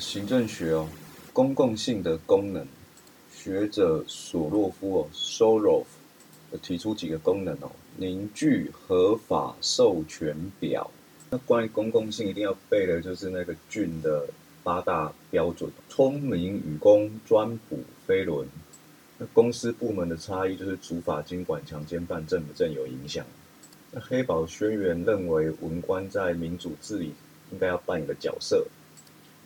行政学哦，公共性的功能，学者索洛夫哦 （Sorov） 提出几个功能哦，凝聚合法授权表。那关于公共性，一定要背的就是那个俊的八大标准：聪明与公、专补非伦。那公司部门的差异就是主法经管强奸犯正不正有影响。那黑堡宣言认为文官在民主治理应该要扮演的角色。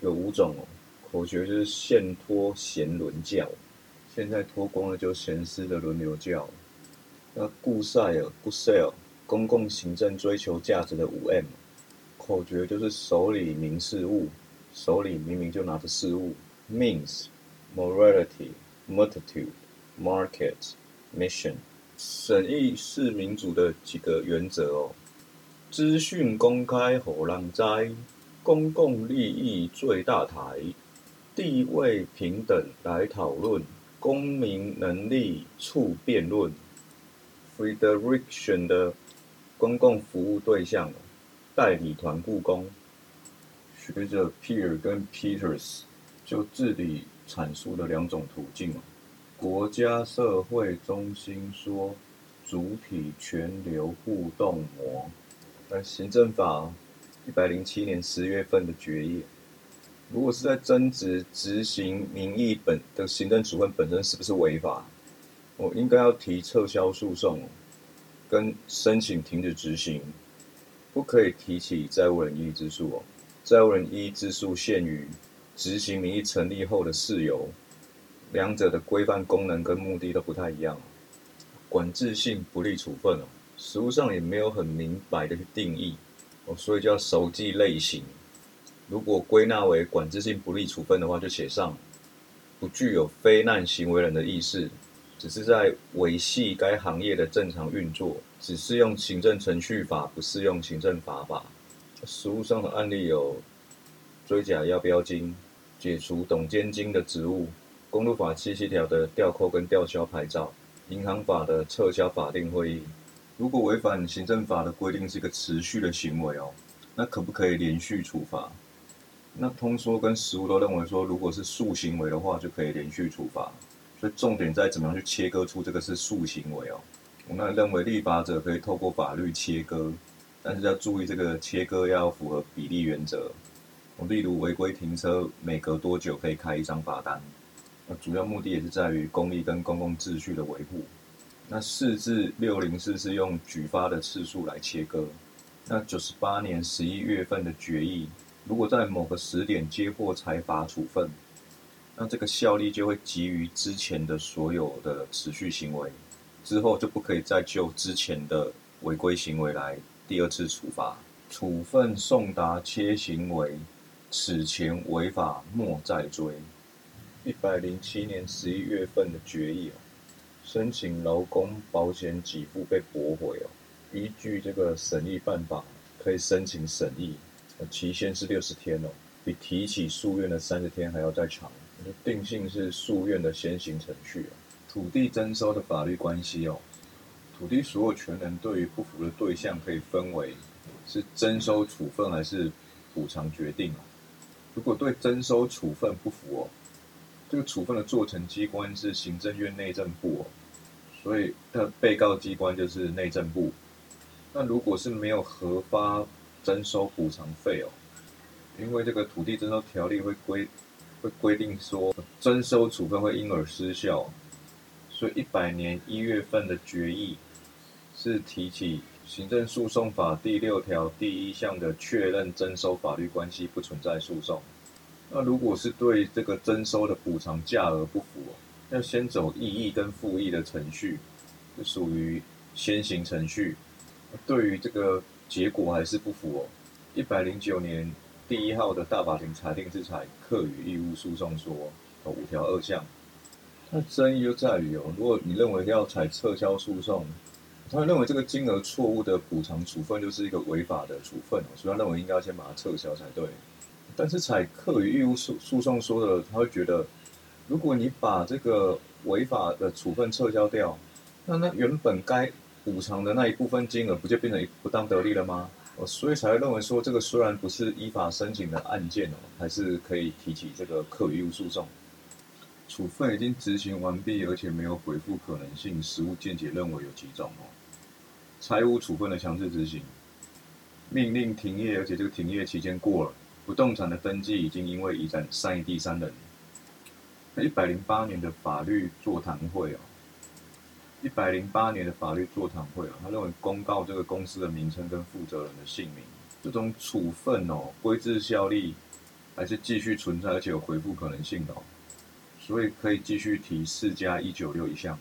有五种哦，口诀就是现托贤伦教，现在脱光了就贤师的轮流教。那顾塞尔 g o Sale） 公共行政追求价值的五 M，口诀就是手里明事物，手里明明就拿着事物。Means morality, multitude, market, mission。审议是民主的几个原则哦，资讯公开，火浪灾。公共利益最大台，地位平等来讨论，公民能力促辩论。Frederiction 的公共服务对象，代理团故宫。学者 Peer 跟 Peters 就治理阐述的两种途径国家社会中心说，主体全流互动模。但行政法。一百零七年十月份的决议，如果是在争执执行民意本的行政处分本身是不是违法，我应该要提撤销诉讼，跟申请停止执行，不可以提起债务人异议之诉哦。债务人异议之诉限于执行民意成立后的事由，两者的规范功能跟目的都不太一样。管制性不利处分哦，实务上也没有很明白的定义。所以叫熟记类型。如果归纳为管制性不利处分的话，就写上不具有非难行为人的意识，只是在维系该行业的正常运作，只适用行政程序法，不适用行政法法。实务上的案例有追缴要标金、解除董监金的职务、公路法七七条的吊扣跟吊销牌照、银行法的撤销法定会议。如果违反行政法的规定是一个持续的行为哦，那可不可以连续处罚？那通说跟实务都认为说，如果是数行为的话，就可以连续处罚。所以重点在怎么样去切割出这个是数行为哦。我那认为立法者可以透过法律切割，但是要注意这个切割要符合比例原则。我例如违规停车，每隔多久可以开一张罚单？那主要目的也是在于公利跟公共秩序的维护。那四至六零四是用举发的次数来切割。那九十八年十一月份的决议，如果在某个时点接获裁罚处分，那这个效力就会基于之前的所有的持续行为，之后就不可以再就之前的违规行为来第二次处罚。处分送达切行为，此前违法莫再追。一百零七年十一月份的决议申请劳工保险给付被驳回哦，依据这个审议办法，可以申请审议，期限是六十天哦，比提起诉愿的三十天还要再长。定性是诉愿的先行程序哦。土地征收的法律关系哦，土地所有权人对于不服的对象可以分为是征收处分还是补偿决定哦。如果对征收处分不服哦。这个处分的做成机关是行政院内政部哦，所以的被告机关就是内政部。那如果是没有核发征收补偿费哦，因为这个土地征收条例会规会规定说征收处分会因而失效，所以一百年一月份的决议是提起行政诉讼法第六条第一项的确认征收法律关系不存在诉讼。那如果是对这个征收的补偿价额不服，要先走异议跟复议的程序，是属于先行程序。对于这个结果还是不服哦。一百零九年第一号的大法庭裁定制裁课与义务诉讼说，哦五条二项。那争议就在于哦，如果你认为要采撤销诉讼，他认为这个金额错误的补偿处分就是一个违法的处分哦，所以他认为应该要先把它撤销才对。但是采课与义务诉诉讼说的，他会觉得，如果你把这个违法的处分撤销掉，那那原本该补偿的那一部分金额不就变成不当得利了吗？哦，所以才会认为说，这个虽然不是依法申请的案件哦，还是可以提起这个课余义务诉讼。处分已经执行完毕，而且没有回复可能性，实务见解认为有几种哦。财务处分的强制执行，命令停业，而且这个停业期间过了，不动产的登记已经因为移转善意第三人。一百零八年的法律座谈会哦，一百零八年的法律座谈会哦，他认为公告这个公司的名称跟负责人的姓名，这种处分哦，规制效力还是继续存在，而且有回复可能性的哦。所以可以继续提四加一九六一项。